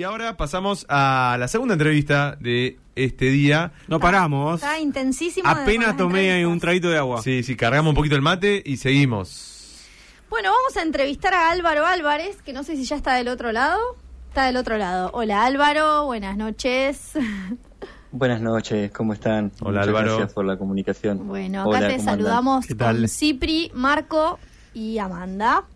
Y ahora pasamos a la segunda entrevista de este día. No paramos. Está intensísimo. Apenas tomé un traguito de agua. Sí, sí, cargamos un poquito el mate y seguimos. Bueno, vamos a entrevistar a Álvaro Álvarez, que no sé si ya está del otro lado. Está del otro lado. Hola Álvaro, buenas noches. Buenas noches, ¿cómo están? Hola, Muchas Álvaro. Gracias por la comunicación. Bueno, acá Hola, te saludamos ¿Qué tal? con Cipri, Marco y Amanda.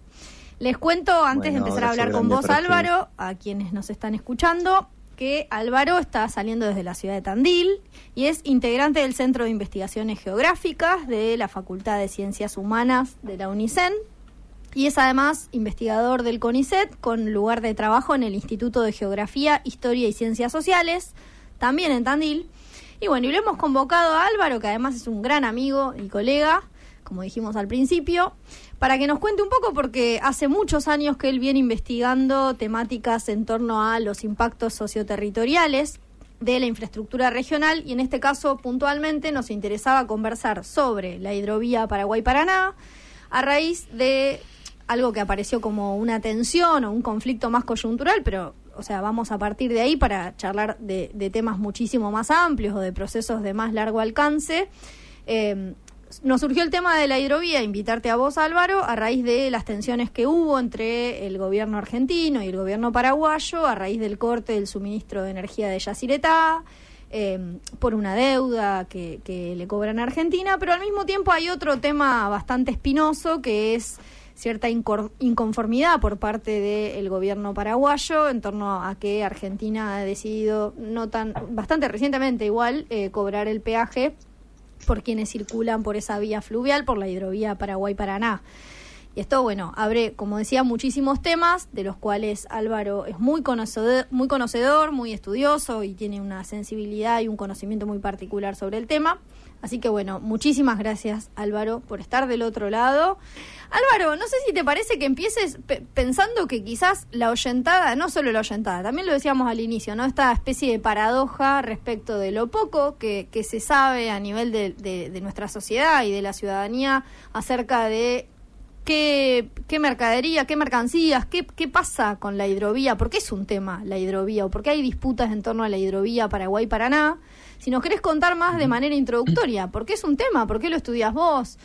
Les cuento antes de empezar a hablar con vos, Álvaro, a quienes nos están escuchando, que Álvaro está saliendo desde la ciudad de Tandil y es integrante del Centro de Investigaciones Geográficas de la Facultad de Ciencias Humanas de la UNICEN y es además investigador del CONICET con lugar de trabajo en el Instituto de Geografía, Historia y Ciencias Sociales, también en Tandil. Y bueno, y lo hemos convocado a Álvaro, que además es un gran amigo y colega, como dijimos al principio, para que nos cuente un poco, porque hace muchos años que él viene investigando temáticas en torno a los impactos socioterritoriales de la infraestructura regional y en este caso puntualmente nos interesaba conversar sobre la hidrovía Paraguay-Paraná a raíz de algo que apareció como una tensión o un conflicto más coyuntural, pero o sea, vamos a partir de ahí para charlar de, temas muchísimo más amplios o de procesos de más largo alcance. Eh, nos surgió el tema de la hidrovía, invitarte a vos, Álvaro, a raíz de las tensiones que hubo entre el gobierno argentino y el gobierno paraguayo, a raíz del corte del suministro de energía de Yacyretá, eh, por una deuda que, que le cobran a Argentina, pero al mismo tiempo hay otro tema bastante espinoso que es cierta inconformidad por parte del gobierno paraguayo en torno a que Argentina ha decidido, no tan, bastante recientemente igual, eh, cobrar el peaje por quienes circulan por esa vía fluvial, por la hidrovía Paraguay-Paraná. Y esto, bueno, abre, como decía, muchísimos temas, de los cuales Álvaro es muy conocedor, muy conocedor, muy estudioso y tiene una sensibilidad y un conocimiento muy particular sobre el tema. Así que, bueno, muchísimas gracias, Álvaro, por estar del otro lado. Álvaro, no sé si te parece que empieces pe- pensando que quizás la oyentada, no solo la oyentada, también lo decíamos al inicio, ¿no? Esta especie de paradoja respecto de lo poco que, se sabe a nivel de nuestra sociedad y de la ciudadanía acerca de qué, qué mercadería, qué mercancías, qué, qué pasa con la hidrovía, por qué es un tema la hidrovía o por qué hay disputas en torno a la hidrovía Paraguay-Paraná. Si nos querés contar más de manera introductoria, ¿por qué es un tema? ¿Por qué lo estudias vos?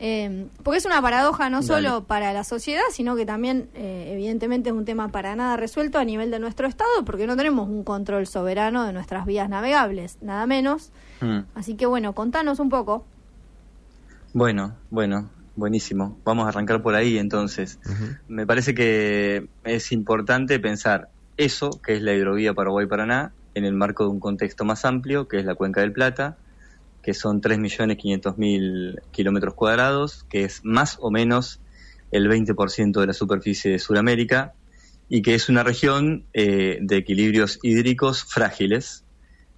Eh, porque es una paradoja no Dale. solo para la sociedad, sino que también, eh, evidentemente, es un tema para nada resuelto a nivel de nuestro Estado, porque no tenemos un control soberano de nuestras vías navegables, nada menos. Mm. Así que, bueno, contanos un poco. Bueno, bueno, buenísimo. Vamos a arrancar por ahí entonces. Me parece que es importante pensar eso, que es la hidrovía Paraguay-Paraná, en el marco de un contexto más amplio, que es la Cuenca del Plata, que son 3.500.000 kilómetros cuadrados, que es más o menos el 20% de la superficie de Sudamérica, y que es una región eh, de equilibrios hídricos frágiles.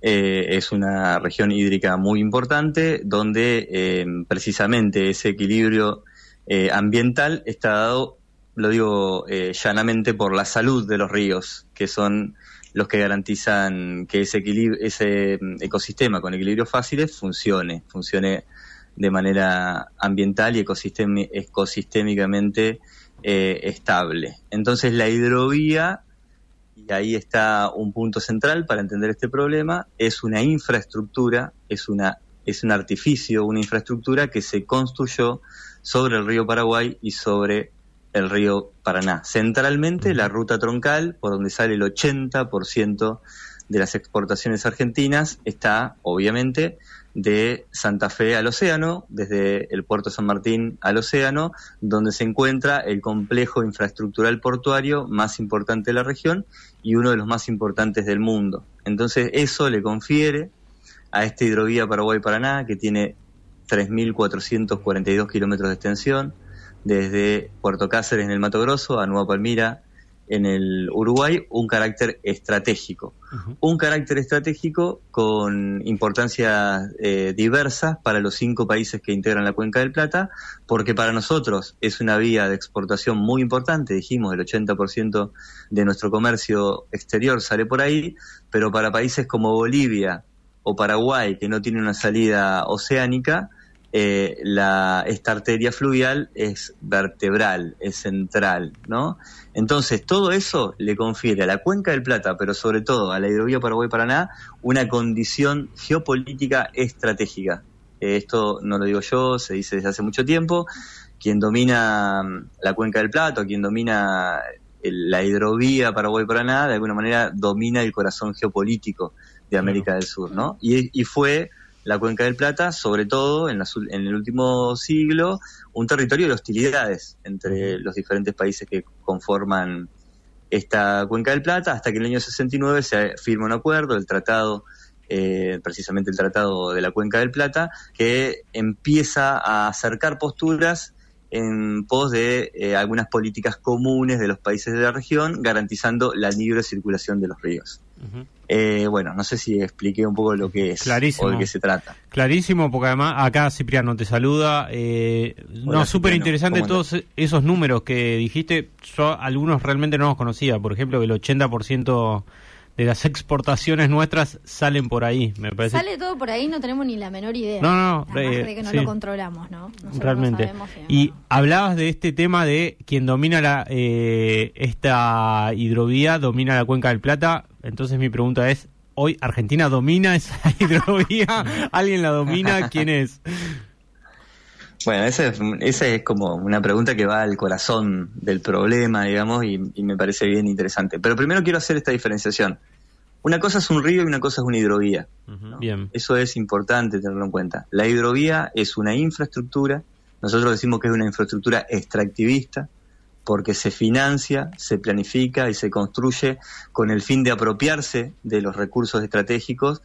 Eh, es una región hídrica muy importante, donde eh, precisamente ese equilibrio eh, ambiental está dado, lo digo llanamente, por la salud de los ríos, que son los que garantizan que ese, ese mm, ecosistema con equilibrios fáciles funcione, funcione de manera ambiental y ecosistémicamente estable. Entonces la hidrovía, y ahí está un punto central para entender este problema, es una infraestructura, es, una, es un artificio, una infraestructura que se construyó sobre el río Paraguay y sobre el río Paraná. Centralmente la ruta troncal, por donde sale el 80% de las exportaciones argentinas, está obviamente de Santa Fe al océano, desde el puerto San Martín al océano, donde se encuentra el complejo infraestructural portuario más importante de la región y uno de los más importantes del mundo. Entonces eso le confiere a esta hidrovía Paraguay-Paraná, que tiene 3.442 kilómetros de extensión, desde Puerto Cáceres en el Mato Grosso a Nueva Palmira en el Uruguay, un carácter estratégico. Un carácter estratégico con importancias eh, diversas para los cinco países que integran la Cuenca del Plata, porque para nosotros es una vía de exportación muy importante, dijimos, el 80% de nuestro comercio exterior sale por ahí, pero para países como Bolivia o Paraguay, que no tienen una salida oceánica, eh, la, esta arteria fluvial es vertebral, es central, ¿no? Entonces, todo eso le confiere a la Cuenca del Plata, pero sobre todo a la hidrovía Paraguay-Paraná, una condición geopolítica estratégica. Eh, esto no lo digo yo, se dice desde hace mucho tiempo. Quien domina mm, la Cuenca del Plata, quien domina la hidrovía Paraguay-Paraná, de alguna manera domina el corazón geopolítico de América del Sur, ¿no? Y, fue la Cuenca del Plata, sobre todo en, en, el último siglo, un territorio de hostilidades entre los diferentes países que conforman esta Cuenca del Plata, hasta que en el año 69 se firma un acuerdo, el tratado, eh, precisamente el Tratado de la Cuenca del Plata, que empieza a acercar posturas en pos de eh, algunas políticas comunes de los países de la región, garantizando la libre circulación de los ríos. Eh, bueno, no sé si expliqué un poco lo que es o de qué se trata. Clarísimo, porque además acá Cipriano te saluda. Eh, no, súper interesante todos esos números que dijiste. Yo algunos realmente no los conocía. Por ejemplo, que el 80% de las exportaciones nuestras salen por ahí, me parece. Sale todo por ahí, no tenemos ni la menor idea. No, no, no. de que no lo controlamos, ¿no? Realmente. y hablabas de este tema de quien domina la eh, esta hidrovía, domina la cuenca del Plata. Entonces mi pregunta es, ¿hoy Argentina domina esa hidrovía? ¿Alguien la domina? ¿Quién es? Bueno, esa es, es como una pregunta que va al corazón del problema, digamos, y, me parece bien interesante. Pero primero quiero hacer esta diferenciación. Una cosa es un río y una cosa es una hidrovía. Bien. Eso es importante tenerlo en cuenta. La hidrovía es una infraestructura, nosotros decimos que es una infraestructura extractivista, porque se financia, se planifica y se construye con el fin de apropiarse de los recursos estratégicos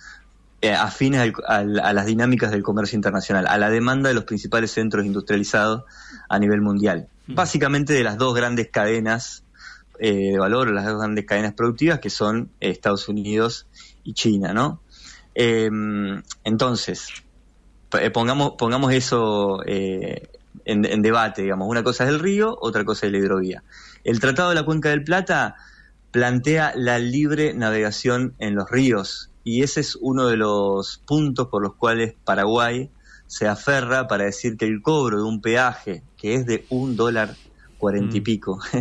eh, afines a las dinámicas del comercio internacional, a la demanda de los principales centros industrializados a nivel mundial. Básicamente de las dos grandes cadenas eh, de valor, las dos grandes cadenas productivas que son eh, Estados Unidos y China, ¿no? Em, entonces, pongamos, pongamos eso en, en, debate, digamos. Una cosa es el río, otra cosa es la hidrovía. El Tratado de la Cuenca del Plata plantea la libre navegación en los ríos y ese es uno de los puntos por los cuales Paraguay se aferra para decir que el cobro de un peaje que es de un dólar cuarenta y mm. pico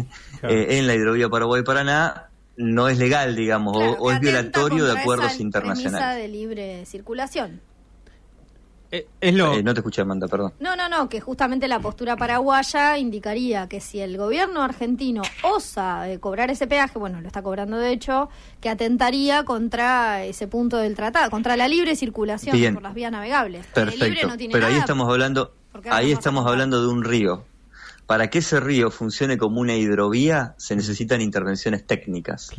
eh, en la hidrovía Paraguay-Paraná no es legal, digamos, o, es violatorio de acuerdos internacionales. de libre circulación. Eh, eh, no te escuché, Amanda, perdón. No, no, no, que justamente la postura paraguaya indicaría que si el gobierno argentino osa eh, cobrar ese peaje, bueno, lo está cobrando de hecho, que atentaría contra ese punto del tratado, contra la libre circulación por las vías navegables. Perfecto, pero ahí estamos hablando, ahí estamos hablando de un río para que ese río funcione como una hidrovía se necesitan intervenciones técnicas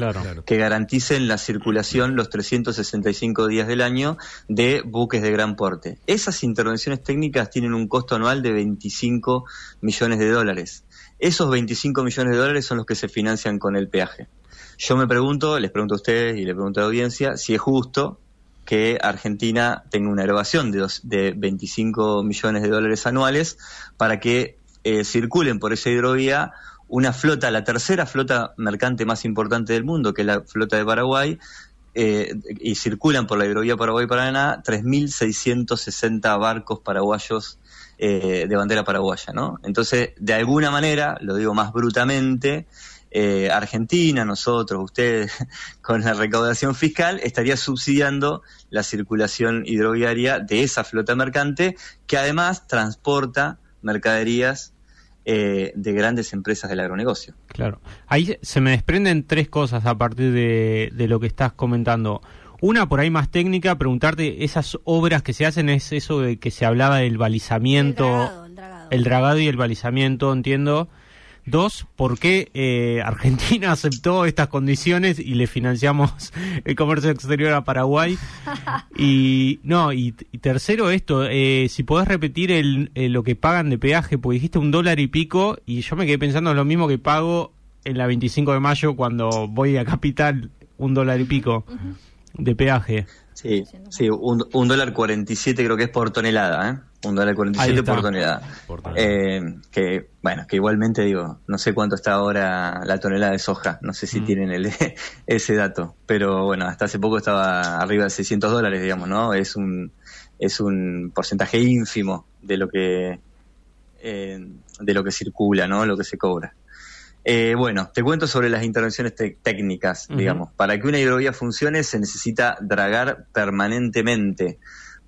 que garanticen la circulación los 365 días del año de buques de gran porte. Esas intervenciones técnicas tienen un costo anual de 25 millones de dólares. Esos 25 millones de dólares son los que se financian con el peaje. Yo me pregunto, les pregunto a ustedes y le pregunto a la audiencia, si es justo que Argentina tenga una elevación de, dos, de 25 millones de dólares anuales para que eh, circulen por esa hidrovía una flota, la tercera flota mercante más importante del mundo, que es la flota de Paraguay, eh, y circulan por la hidrovía Paraguay-Paraná 3.660 barcos paraguayos eh, de bandera paraguaya, ¿no? Entonces, de alguna manera, lo digo más brutamente, Argentina, nosotros, ustedes, con la recaudación fiscal, estaría subsidiando la circulación hidroviaria de esa flota mercante que además transporta mercaderías eh, de grandes empresas del agronegocio. Claro. Ahí se me desprenden tres cosas a partir de, lo que estás comentando. Una por ahí más técnica, preguntarte, esas obras que se hacen es eso de que se hablaba del balizamiento, el dragado y el balizamiento, entiendo. Dos, ¿por qué eh, Argentina aceptó estas condiciones y le financiamos el comercio exterior a Paraguay? Y no, y, tercero esto, eh, si podés repetir el, eh, lo que pagan de peaje, porque dijiste un dólar y pico y yo me quedé pensando en lo mismo que pago en la 25 de mayo cuando voy a Capital, un dólar y pico de peaje. Sí, sí, un, un dólar 47 creo que es por tonelada, ¿eh? Un dólar 47 por tonelada. Eh, que, bueno, que igualmente digo, no sé cuánto está ahora la tonelada de soja, no sé si mm. tienen el, ese dato, pero bueno, hasta hace poco estaba arriba de 600 dólares, digamos, ¿no? Es un, es un porcentaje ínfimo de lo que eh, de lo que circula, ¿no? Lo que se cobra. Eh, bueno, te cuento sobre las intervenciones técnicas, digamos. Para que una hidrovía funcione se necesita dragar permanentemente,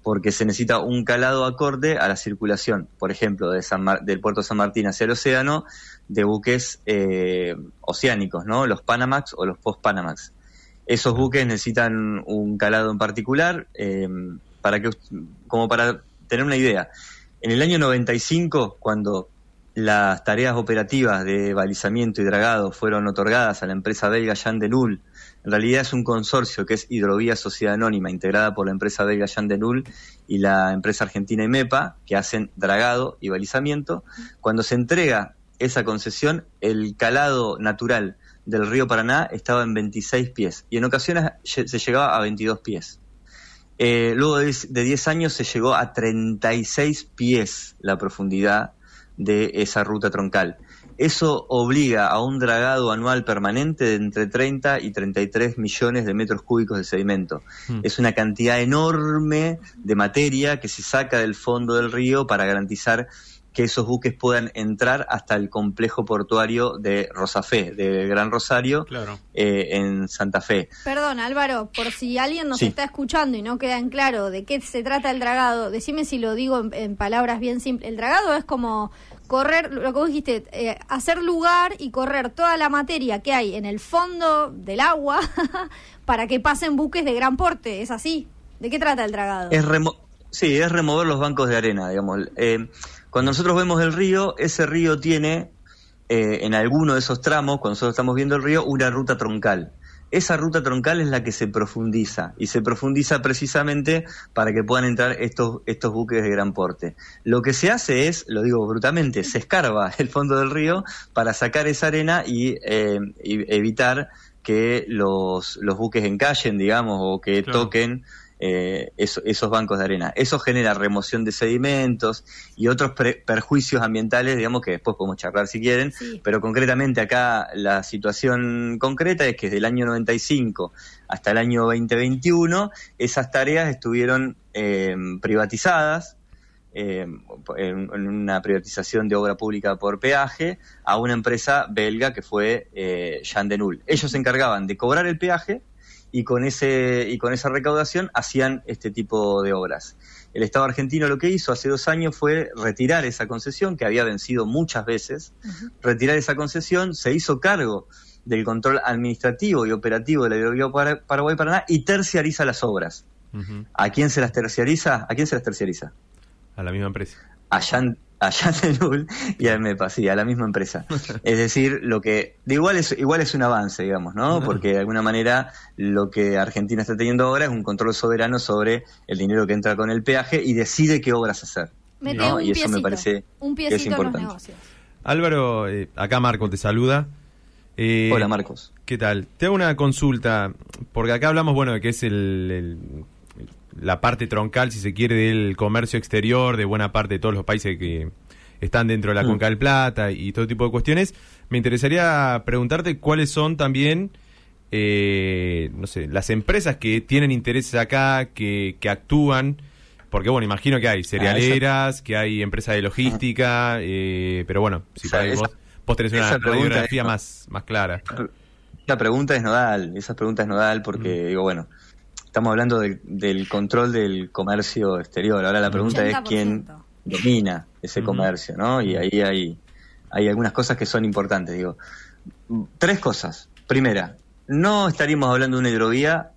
porque se necesita un calado acorde a la circulación, por ejemplo, de del puerto San Martín hacia el océano, de buques eh, oceánicos, ¿no? Los Panamax o los post-Panamax. Esos buques necesitan un calado en particular, eh, para que, como para tener una idea. En el año 95, cuando las tareas operativas de balizamiento y dragado fueron otorgadas a la empresa belga Jean. En realidad es un consorcio que es Hidrovía Sociedad Anónima, integrada por la empresa belga Jean de Null y la empresa argentina IMEPA, que hacen dragado y balizamiento. Cuando se entrega esa concesión, el calado natural del río Paraná estaba en 26 pies y en ocasiones se llegaba a 22 pies. Eh, luego de 10 años se llegó a 36 pies la profundidad de esa ruta troncal. Eso obliga a un dragado anual permanente de entre 30 y 33 millones de metros cúbicos de sedimento. Hmm. Es una cantidad enorme de materia que se saca del fondo del río para garantizar que esos buques puedan entrar hasta el complejo portuario de Rosafé, de Gran Rosario, eh, en Santa Fe. Perdón, Álvaro, por si alguien nos está escuchando y no queda en claro de qué se trata el dragado, decime si lo digo en, palabras bien simples. El dragado es como correr, lo que dijiste, eh, hacer lugar y correr toda la materia que hay en el fondo del agua para que pasen buques de gran porte, ¿es así? ¿De qué trata el dragado? Es sí, es remover los bancos de arena, digamos. Eh, cuando nosotros vemos el río, ese río tiene eh, en alguno de esos tramos, cuando nosotros estamos viendo el río, una ruta troncal. Esa ruta troncal es la que se profundiza y se profundiza precisamente para que puedan entrar estos, estos buques de gran porte. Lo que se hace es, lo digo brutalmente, se escarba el fondo del río para sacar esa arena y, eh, evitar que los, los buques encallen, digamos, o que toquen eh, esos bancos de arena. Eso genera remoción de sedimentos y otros perjuicios ambientales, digamos, que después podemos charlar si quieren, pero concretamente acá la situación concreta es que desde el año 95 hasta el año 2021 esas tareas estuvieron eh, privatizadas. Eh, en, una privatización de obra pública por peaje a una empresa belga que fue eh, Jean Denul. Ellos se encargaban de cobrar el peaje y con ese y con esa recaudación hacían este tipo de obras. El Estado argentino lo que hizo hace dos años fue retirar esa concesión que había vencido muchas veces, retirar esa concesión, se hizo cargo del control administrativo y operativo de la hidrovía Paraguay-Paraná y terciariza las obras. ¿A quién se las terciariza? ¿A quién se las terciariza? A la misma empresa. A a y a MEPA, sí, a la misma empresa. Es decir, lo que de igual es igual es un avance, digamos, ¿no? Porque de alguna manera lo que Argentina está teniendo ahora es un control soberano sobre el dinero que entra con el peaje y decide qué obras hacer. y eso me parece que es importante. Álvaro, eh, acá Marco te saluda. Eh, Hola Marcos. ¿Qué tal? Te hago una consulta, porque acá hablamos, bueno, de que es el la parte troncal, si se quiere, del comercio exterior de buena parte de todos los países que están dentro de la mm. Conca del Plata y todo tipo de cuestiones. Me interesaría preguntarte cuáles son también, eh, no sé, las empresas que tienen intereses acá, que, que actúan, porque bueno, imagino que hay ah, cerealeras, que hay empresas de logística, eh, pero bueno, si vos, vos, tenés una radiografía más, más clara. La pregunta es nodal, esa pregunta es nodal porque, mm. digo, bueno, estamos hablando del control del comercio exterior. Ahora la pregunta es quién domina ese comercio, ¿no? Y ahí hay, hay algunas cosas que son importantes. Digo, tres cosas. Primera, no estaríamos hablando de una hidrovía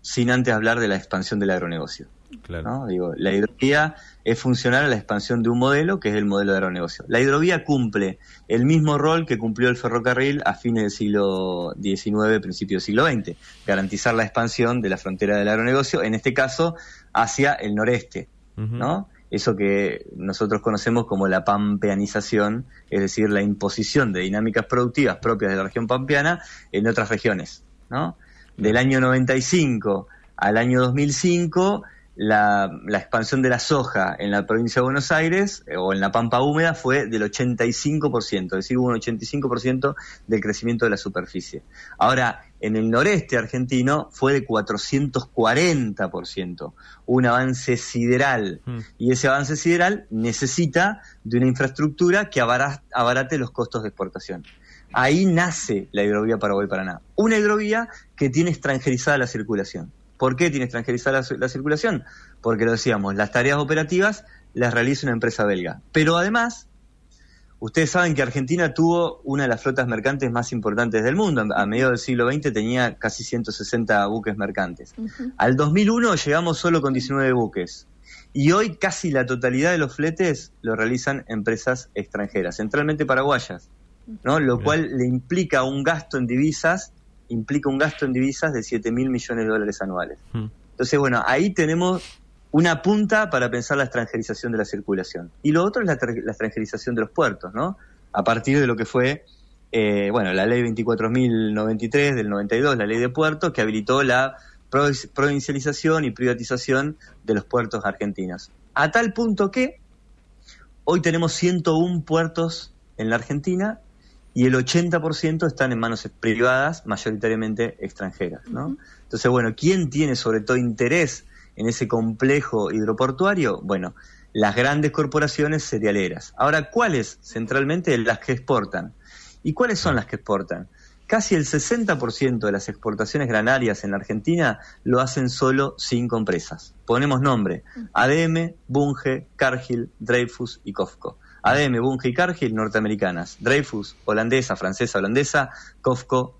sin antes hablar de la expansión del agronegocio. Claro. Digo, la hidrovía es funcional a la expansión de un modelo que es el modelo de agronegocio. La hidrovía cumple el mismo rol que cumplió el ferrocarril a fines del siglo XIX, principio del siglo XX, garantizar la expansión de la frontera del agronegocio, en este caso hacia el noreste, ¿no? Eso que nosotros conocemos como la pampeanización, es decir, la imposición de dinámicas productivas propias de la región pampeana en otras regiones, ¿no? Del año 95 al año 2005 la, expansión de la soja en la provincia de Buenos Aires eh, o en la pampa húmeda fue del 85%, es decir, hubo un 85% del crecimiento de la superficie. Ahora, en el noreste argentino fue de 440%, un avance sideral. Mm. Y ese avance sideral necesita de una infraestructura que abara- abarate los costos de exportación. Ahí nace la hidrovía Paraguay-Paraná. Una hidrovía que tiene extranjerizada la circulación. ¿Por qué tiene extranjerizada la, la circulación? Porque lo decíamos, las tareas operativas las realiza una empresa belga. Pero además, Ustedes saben que Argentina tuvo una de las flotas mercantes más importantes del mundo. A mediados del siglo XX tenía casi 160 buques mercantes. Ujú. Al 2001 llegamos solo con 19 buques. Y hoy casi la totalidad de los fletes lo realizan empresas extranjeras, centralmente paraguayas, ¿no? Lo Bien. cual le implica un gasto en divisas, implica un gasto en divisas de 7 mil millones de dólares anuales. Mm. Entonces, bueno, ahí tenemos una punta para pensar la extranjerización de la circulación. Y lo otro es la, la extranjerización de los puertos, ¿no? A partir de lo que fue, eh, bueno, la ley 24.093 del 92, la ley de puertos, que habilitó la provi- provincialización y privatización de los puertos argentinos. A tal punto que hoy tenemos 101 puertos en la Argentina y el 80% están en manos privadas, mayoritariamente extranjeras, ¿no? Entonces, bueno, ¿quién tiene sobre todo interés en ese complejo hidroportuario? Bueno, las grandes corporaciones cerealeras. Ahora, ¿cuáles? Centralmente las que exportan. ¿Y cuáles son las que exportan? Casi el 60% de las exportaciones granarias en la Argentina lo hacen solo cinco empresas. Ponemos nombre. ADM, Bunge, Cargill, Dreyfus y Cofco. ADM, Bunge y Cargill, norteamericanas. Dreyfus, holandesa, francesa, holandesa. Cofco,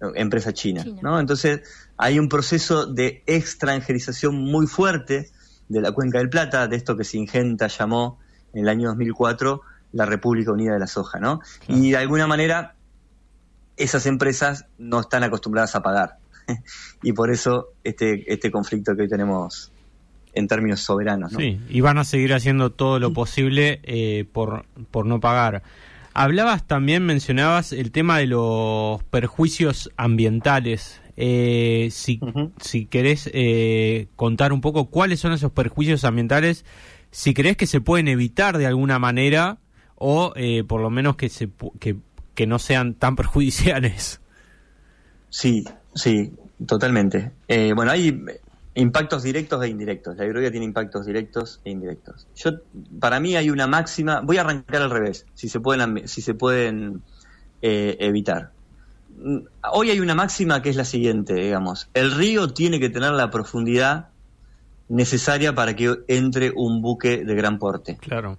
no, empresa china. China. ¿no? Entonces, hay un proceso de extranjerización muy fuerte de la Cuenca del Plata, de esto que Singenta llamó en el año 2004 la República Unida de la Soja, ¿no? Y de alguna manera esas empresas no están acostumbradas a pagar. y por eso este, este conflicto que hoy tenemos en términos soberanos, ¿no? Sí, y van a seguir haciendo todo lo posible eh, por, por no pagar. Hablabas también, mencionabas el tema de los perjuicios ambientales. Eh, si, si querés eh, contar un poco cuáles son esos perjuicios ambientales, si crees que se pueden evitar de alguna manera o eh, por lo menos que, se, que, que no sean tan perjudiciales. Sí, sí, totalmente. Eh, bueno, hay impactos directos e indirectos. La hidrovía tiene impactos directos e indirectos. Yo, para mí hay una máxima. Voy a arrancar al revés, si se pueden, si se pueden eh, evitar. Hoy hay una máxima que es la siguiente, digamos. El río tiene que tener la profundidad necesaria para que entre un buque de gran porte. Claro.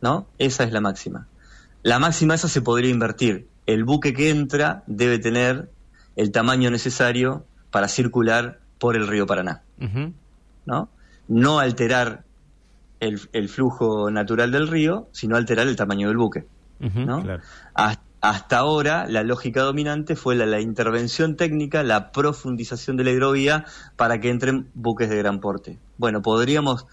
¿no? Esa es la máxima. La máxima esa se podría invertir. El buque que entra debe tener el tamaño necesario para circular por el río Paraná. ¿no? No alterar el, el flujo natural del río, sino alterar el tamaño del buque, Hasta ahora la lógica dominante fue la, la intervención técnica, la profundización de la hidrovía para que entren buques de gran porte. Bueno, podríamos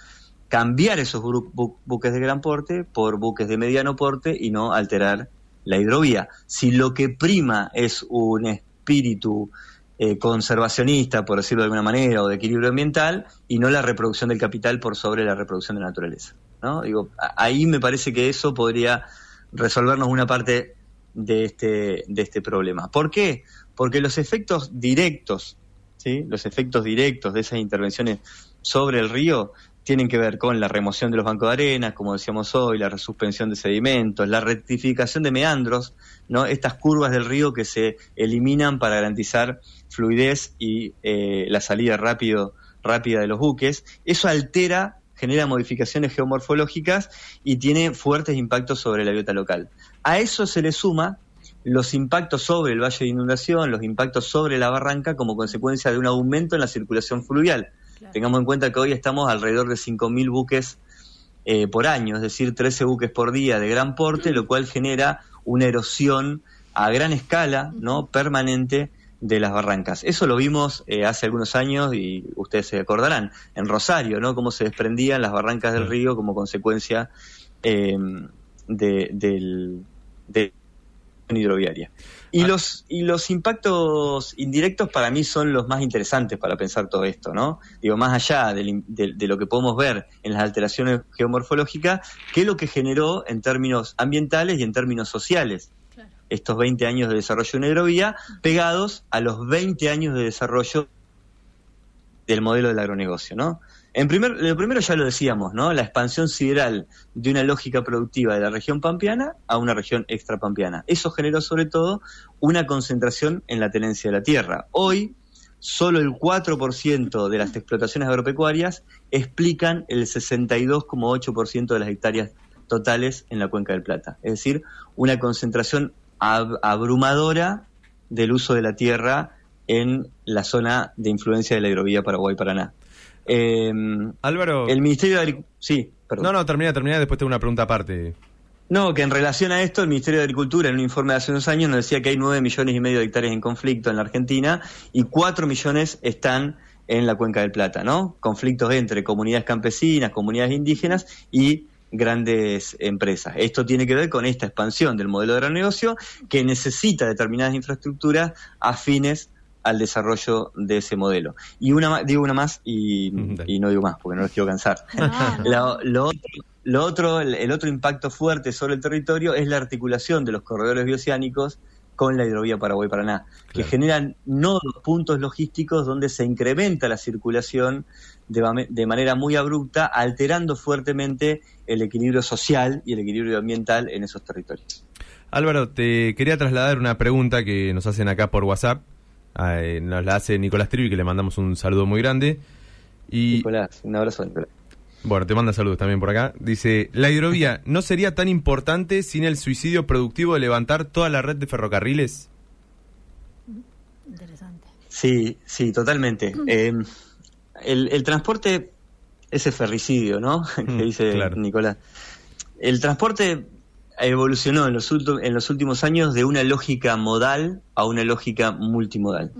cambiar esos bu- buques de gran porte por buques de mediano porte y no alterar la hidrovía. Si lo que prima es un espíritu eh, conservacionista, por decirlo de alguna manera, o de equilibrio ambiental, y no la reproducción del capital por sobre la reproducción de la naturaleza. ¿no? Digo, ahí me parece que eso podría resolvernos una parte de este, de este problema. ¿Por qué? Porque los efectos directos, ¿sí? los efectos directos de esas intervenciones sobre el río tienen que ver con la remoción de los bancos de arena, como decíamos hoy, la resuspensión de sedimentos, la rectificación de meandros, ¿no? estas curvas del río que se eliminan para garantizar fluidez y eh, la salida rápido, rápida de los buques. Eso altera, genera modificaciones geomorfológicas y tiene fuertes impactos sobre la biota local. A eso se le suma los impactos sobre el valle de inundación, los impactos sobre la barranca como consecuencia de un aumento en la circulación fluvial. Tengamos en cuenta que hoy estamos alrededor de 5.000 buques eh, por año, es decir, 13 buques por día de gran porte, lo cual genera una erosión a gran escala, ¿no? permanente de las barrancas. Eso lo vimos eh, hace algunos años y ustedes se acordarán, en Rosario, ¿no? Cómo se desprendían las barrancas del río como consecuencia eh, de, del, de hidroviaria. Y Ah. los, y los impactos indirectos para mí son los más interesantes para pensar todo esto, ¿no? Digo, más allá del de, de lo que podemos ver en las alteraciones geomorfológicas, qué es lo que generó en términos ambientales y en términos sociales. Estos 20 años de desarrollo de una hidrovía pegados a los 20 años de desarrollo del modelo del agronegocio, ¿no? En primer, lo primero ya lo decíamos, ¿no? La expansión sideral de una lógica productiva de la región pampeana a una región extrapampeana. Eso generó sobre todo una concentración en la tenencia de la tierra. Hoy, solo el 4% de las explotaciones agropecuarias explican el 62,8% de las hectáreas totales en la cuenca del Plata. Es decir, una concentración abrumadora del uso de la tierra en la zona de influencia de la hidrovía Paraguay-Paraná. Eh, Álvaro. El Ministerio de Agricultura. Sí, perdón. No, no, termina, termina, después tengo una pregunta aparte. No, que en relación a esto, el Ministerio de Agricultura, en un informe de hace unos años, nos decía que hay 9 millones y medio de hectáreas en conflicto en la Argentina y 4 millones están en la Cuenca del Plata, ¿no? Conflictos entre comunidades campesinas, comunidades indígenas y grandes empresas. Esto tiene que ver con esta expansión del modelo de negocio que necesita determinadas infraestructuras afines al desarrollo de ese modelo. Y una digo una más y, no digo más porque no los quiero cansar. lo, otro, el, otro impacto fuerte sobre el territorio es la articulación de los corredores bioceánicos con la hidrovía Paraguay-Paraná, que generan nodos, puntos logísticos donde se incrementa la circulación de, de, manera muy abrupta, alterando fuertemente el equilibrio social y el equilibrio ambiental en esos territorios. Álvaro, te quería trasladar una pregunta que nos hacen acá por WhatsApp Ah, eh, nos la hace Nicolás Trivi, que le mandamos un saludo muy grande. Y, Nicolás, un abrazo, Nicolás. Bueno, te manda saludos también por acá. Dice, la hidrovía no sería tan importante sin el suicidio productivo de levantar toda la red de ferrocarriles. Interesante. Sí, sí, totalmente. Eh, el, transporte, ese ferricidio, ¿no? que mm, dice Nicolás. El transporte evolucionó en los, en los últimos años de una lógica modal a una lógica multimodal.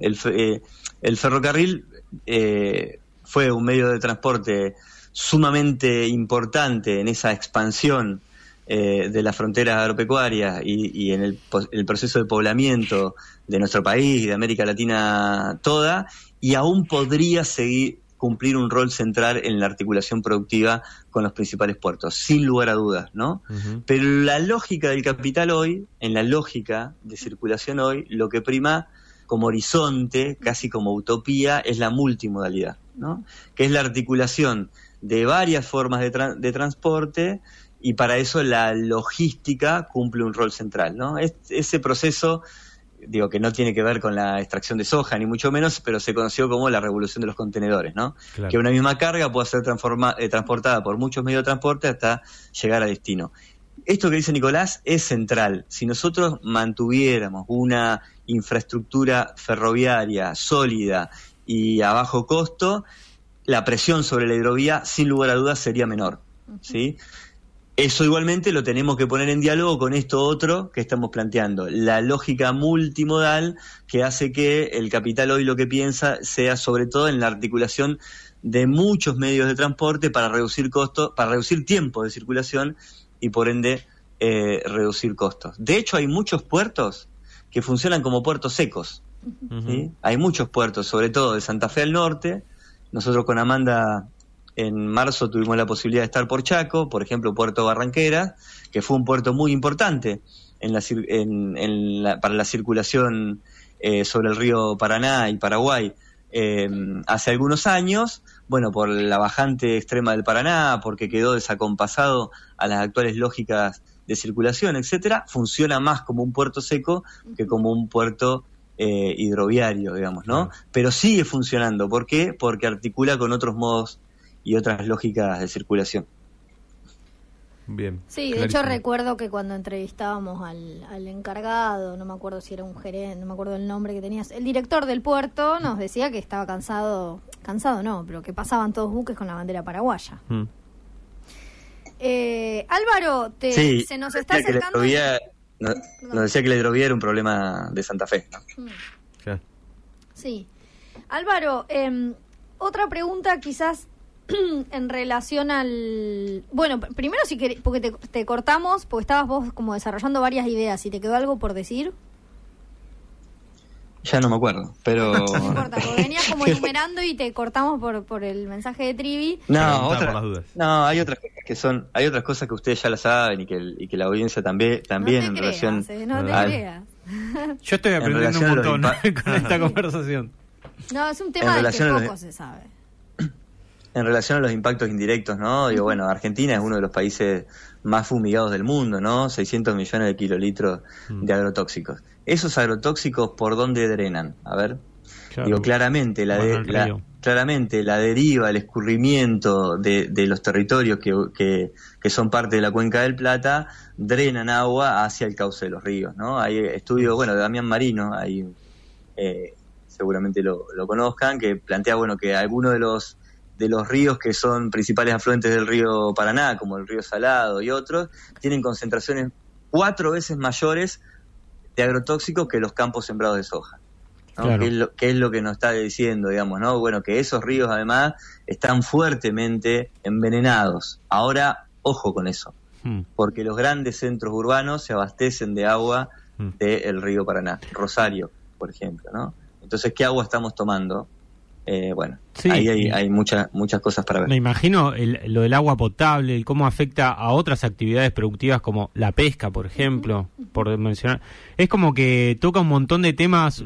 Eh, el, ferrocarril eh, fue un medio de transporte sumamente importante en esa expansión eh, de las fronteras agropecuarias y, y en el, el, proceso de poblamiento de nuestro país y de América Latina toda, y aún podría seguir, cumplir un rol central en la articulación productiva con los principales puertos, sin lugar a dudas, ¿no? Pero la lógica del capital hoy, en la lógica de circulación hoy, lo que prima como horizonte, casi como utopía, es la multimodalidad, ¿no? Que es la articulación de varias formas de, de transporte y para eso la logística cumple un rol central, ¿no? ese proceso digo que no tiene que ver con la extracción de soja, ni mucho menos, pero se conoció como la revolución de los contenedores, ¿no? Que una misma carga pueda ser eh, transportada por muchos medios de transporte hasta llegar a destino. Esto que dice Nicolás es central. Si nosotros mantuviéramos una infraestructura ferroviaria sólida y a bajo costo, la presión sobre la hidrovía, sin lugar a dudas, sería menor. ¿sí? Eso igualmente lo tenemos que poner en diálogo con esto otro que estamos planteando, la lógica multimodal que hace que el capital hoy lo que piensa sea sobre todo en la articulación de muchos medios de transporte para reducir costos, para reducir tiempo de circulación y por ende eh, reducir costos. De hecho, hay muchos puertos que funcionan como puertos secos. Hay muchos puertos, sobre todo de Santa Fe al norte. Nosotros con Amanda en marzo tuvimos la posibilidad de estar por Chaco, por ejemplo, Puerto Barranquera, que fue un puerto muy importante en la, en, para la circulación eh, sobre el río Paraná y Paraguay eh, hace algunos años, bueno, por la bajante extrema del Paraná, porque quedó desacompasado a las actuales lógicas de circulación, etcétera, funciona más como un puerto seco que como un puerto eh, hidroviario, digamos, ¿no? Pero sigue funcionando. ¿Por qué? Porque articula con otros modos y otras lógicas de circulación. Bien. Sí, de hecho recuerdo que cuando entrevistábamos al, al, encargado, no me acuerdo si era un gerente, no me acuerdo el nombre que tenías, el director del puerto nos decía que estaba cansado, cansado no, pero que pasaban todos buques con la bandera paraguaya. Mm. Eh, Álvaro, te, se nos está acercando... nos decía que la hidrovía era un problema de Santa Fe. ¿no? Mm. Sí. Álvaro, eh, otra pregunta quizás en relación al... Bueno, primero si querés, porque te, cortamos, porque estabas vos como desarrollando varias ideas, y te quedó algo por decir. Ya no me acuerdo, pero... no importa, venías como enumerando y te cortamos por, por el mensaje de Trivi. No, no, hay otras cosas que son, hay otras cosas que ustedes ya la saben y que, y que la audiencia también, también en relación. Eh, no te creas. Yo estoy aprendiendo un montón con esta conversación. No, es un tema del que poco se sabe. En relación a los impactos indirectos, ¿no? Digo, bueno, Argentina es uno de los países más fumigados del mundo, ¿no? 600 millones de kilolitros mm. de agrotóxicos. ¿Esos agrotóxicos por dónde drenan? A ver. Digo, claramente la, claramente la deriva, el escurrimiento de, los territorios que, que, son parte de la cuenca del Plata drenan agua hacia el cauce de los ríos, ¿no? Hay estudios, bueno, de Damián Marino, hay, eh, seguramente lo, lo, conozcan, que plantea, bueno, que algunos de los de los ríos que son principales afluentes del río Paraná, como el río Salado y otros, tienen concentraciones cuatro veces mayores de agrotóxicos que los campos sembrados de soja. ¿no? es lo, es lo que nos está diciendo, digamos, ¿no? Bueno, que esos ríos además están fuertemente envenenados. Ahora, ojo con eso, hmm. porque los grandes centros urbanos se abastecen de agua hmm. del río Paraná, Rosario, por ejemplo, ¿no? Entonces, ¿qué agua estamos tomando? Eh, bueno, ahí hay, muchas muchas cosas para ver. Me imagino lo del agua potable y cómo afecta a otras actividades productivas como la pesca, por ejemplo, por mencionar. Es como que toca un montón de temas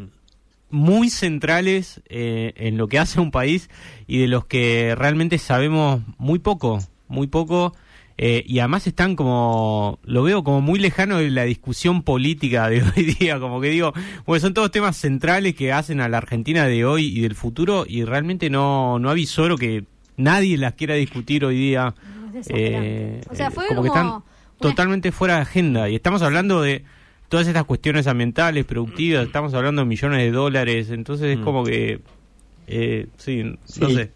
muy centrales eh, en lo que hace un país y de los que realmente sabemos muy poco, muy poco eh, y además están como, lo veo como muy lejano de la discusión política de hoy día, como que digo, bueno, son todos temas centrales que hacen a la Argentina de hoy y del futuro y realmente no, no avisoro que nadie las quiera discutir hoy día. Eh, o sea, fue como, que están totalmente fuera de agenda y estamos hablando de todas estas cuestiones ambientales, productivas, estamos hablando de millones de dólares, entonces es mm. como que, eh, sí, no sé.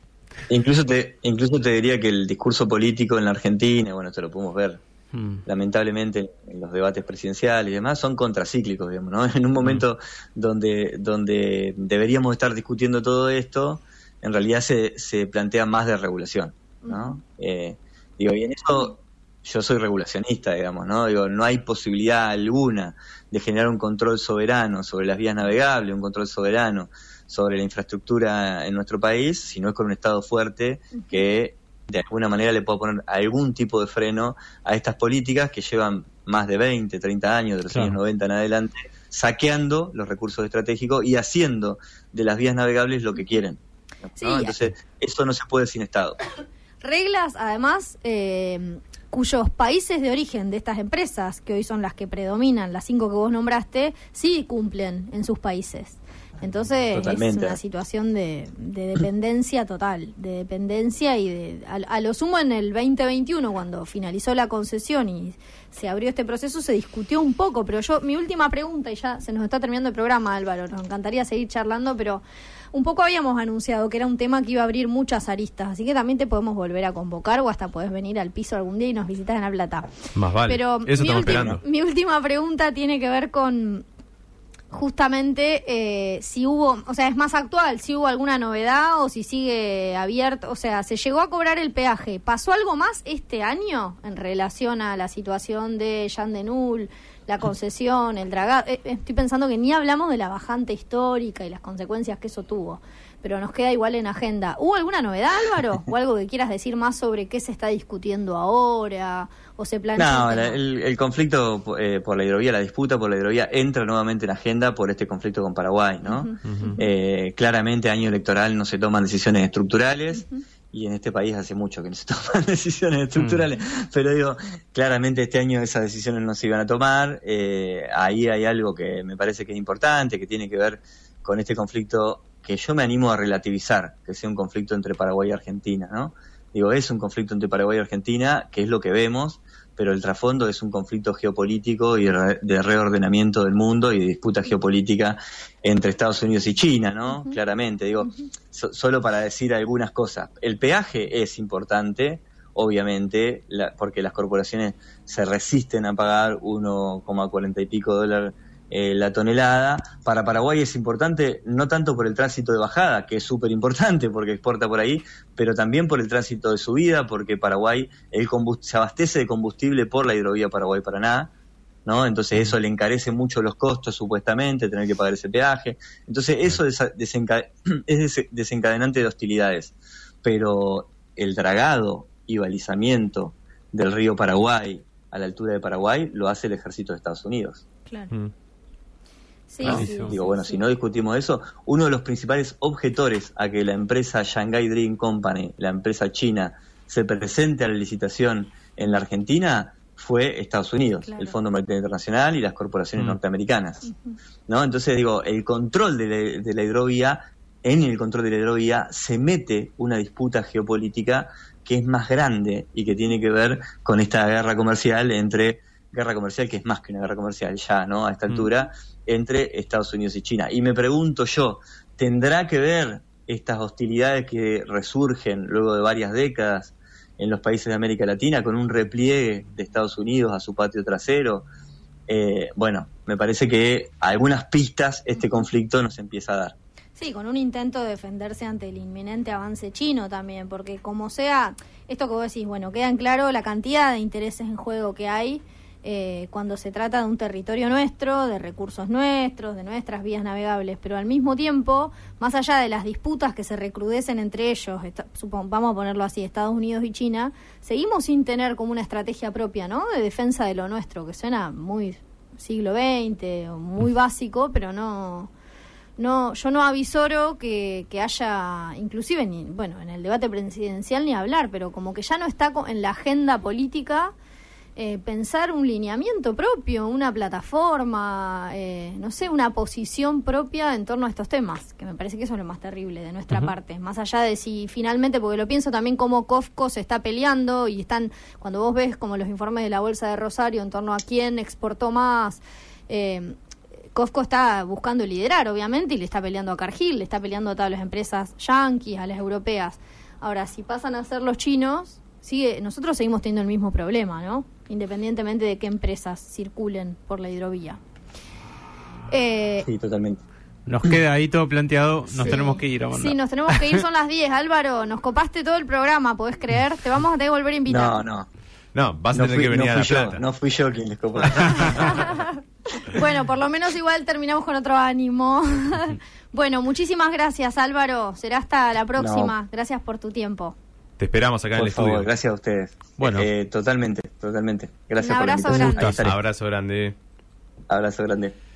Incluso te, incluso te diría que el discurso político en la Argentina, bueno, esto lo podemos ver hmm. lamentablemente en los debates presidenciales y demás, son contracíclicos, digamos, ¿no? En un momento hmm. donde, donde deberíamos estar discutiendo todo esto, en realidad se, se plantea más de regulación, ¿no? Eh, digo, y en eso yo soy regulacionista, digamos, ¿no? Digo, no hay posibilidad alguna de generar un control soberano sobre las vías navegables, un control soberano sobre la infraestructura en nuestro país, si no es con un Estado fuerte que de alguna manera le pueda poner algún tipo de freno a estas políticas que llevan más de 20, 30 años, de los años 90 en adelante, saqueando los recursos estratégicos y haciendo de las vías navegables lo que quieren. Entonces, eso no se puede sin Estado. Reglas, además, eh, cuyos países de origen de estas empresas, que hoy son las que predominan, las cinco que vos nombraste, sí cumplen en sus países. Entonces es una situación de, dependencia total, de dependencia y de, a, lo sumo en el 2021 cuando finalizó la concesión y se abrió este proceso se discutió un poco, pero yo mi última pregunta y ya se nos está terminando el programa Álvaro, nos encantaría seguir charlando, pero un poco habíamos anunciado que era un tema que iba a abrir muchas aristas, así que también te podemos volver a convocar o hasta puedes venir al piso algún día y nos visitas en La Plata. Más vale. Pero Eso mi, esperando. mi última pregunta tiene que ver con justamente eh, si hubo, o sea, es más actual, si hubo alguna novedad o si sigue abierto, o sea, se llegó a cobrar el peaje. ¿Pasó algo más este año en relación a la situación de Jean de Null, la concesión, el dragado? Eh, estoy pensando que ni hablamos de la bajante histórica y las consecuencias que eso tuvo pero nos queda igual en agenda. ¿Hubo alguna novedad, Álvaro? ¿O algo que quieras decir más sobre qué se está discutiendo ahora? ¿O se planea? No, el, conflicto eh, por la hidrovía, la disputa por la hidrovía entra nuevamente en agenda por este conflicto con Paraguay, ¿no? Eh, claramente, año electoral no se toman decisiones estructurales. Y en este país hace mucho que no se toman decisiones estructurales, mm. pero digo, claramente este año esas decisiones no se iban a tomar, eh, ahí hay algo que me parece que es importante, que tiene que ver con este conflicto que yo me animo a relativizar que sea un conflicto entre Paraguay y Argentina, ¿no? Digo, es un conflicto entre Paraguay y Argentina, que es lo que vemos, pero el trasfondo es un conflicto geopolítico y de reordenamiento del mundo y de disputa geopolítica entre Estados Unidos y China, ¿no? Claramente, digo, solo para decir algunas cosas. El peaje es importante, obviamente, porque las corporaciones se resisten a pagar 1,40 y pico dólares eh, la tonelada. Para Paraguay es importante no tanto por el tránsito de bajada, que es súper importante porque exporta por ahí, pero también por el tránsito de subida, porque Paraguay el se abastece de combustible por la hidrovía Paraguay-Paraná, ¿no? Entonces eso le encarece mucho los costos, supuestamente, tener que pagar ese peaje. Entonces eso desenca- es des- desencadenante de hostilidades. Pero el dragado y balizamiento del río Paraguay a la altura de Paraguay lo hace el ejército de Estados Unidos. Claro. Mm. Sí, ¿no? sí, Digo, sí, bueno, sí. si no discutimos eso, uno de los principales objetores a que la empresa Shanghai Dream Company, la empresa china, se presente a la licitación en la Argentina fue Estados Unidos, Claro. el Fondo Monetario Internacional y las corporaciones Mm. norteamericanas. ¿no? Entonces digo, el control de la, de la hidrovía, en el control de la hidrovía se mete una disputa geopolítica que es más grande y que tiene que ver con esta guerra comercial entre guerra comercial que es más que una guerra comercial ya, ¿no? A esta Mm. altura entre Estados Unidos y China. Y me pregunto yo, ¿tendrá que ver estas hostilidades que resurgen luego de varias décadas en los países de América Latina con un repliegue de Estados Unidos a su patio trasero? Eh, bueno, me parece que algunas pistas este conflicto nos empieza a dar. Sí, con un intento de defenderse ante el inminente avance chino también, porque como sea, esto que vos decís, bueno, queda en claro la cantidad de intereses en juego que hay eh, cuando se trata de un territorio nuestro, de recursos nuestros, de nuestras vías navegables, pero al mismo tiempo, más allá de las disputas que se recrudecen entre ellos, vamos a ponerlo así, Estados Unidos y China, seguimos sin tener como una estrategia propia, ¿no? De defensa de lo nuestro, que suena muy siglo XX, muy básico, pero no no yo no avisoro que, que haya inclusive ni bueno en el debate presidencial ni hablar pero como que ya no está en la agenda política eh, pensar un lineamiento propio una plataforma eh, no sé una posición propia en torno a estos temas que me parece que eso es lo más terrible de nuestra parte más allá de si finalmente porque lo pienso también como Cofco se está peleando y están cuando vos ves como los informes de la bolsa de Rosario en torno a quién exportó más eh, Costco está buscando liderar, obviamente, y le está peleando a Cargill, le está peleando a todas las empresas yanquis, a las europeas. Ahora, si pasan a ser los chinos, sigue, nosotros seguimos teniendo el mismo problema, ¿no? Independientemente de qué empresas circulen por la hidrovía. Eh, Sí, totalmente. Nos queda ahí todo planteado, nos Sí. tenemos que ir, Amanda. Sí, nos tenemos que ir, son las 10. Álvaro, nos copaste todo el programa, ¿podés creer? Te vamos a tener que volver a invitar. No, no. No, vas a No tener fui, que venir no a La fui yo, Plata. no fui yo quien les copó. Bueno, por lo menos igual terminamos con otro ánimo. bueno, muchísimas gracias Álvaro. Será hasta la próxima. Gracias por tu tiempo. Te esperamos acá en el estudio. favor, gracias a ustedes. Bueno. Eh, totalmente, totalmente. Gracias Un por la abrazo invitación. grande. Abrazo grande. Abrazo grande.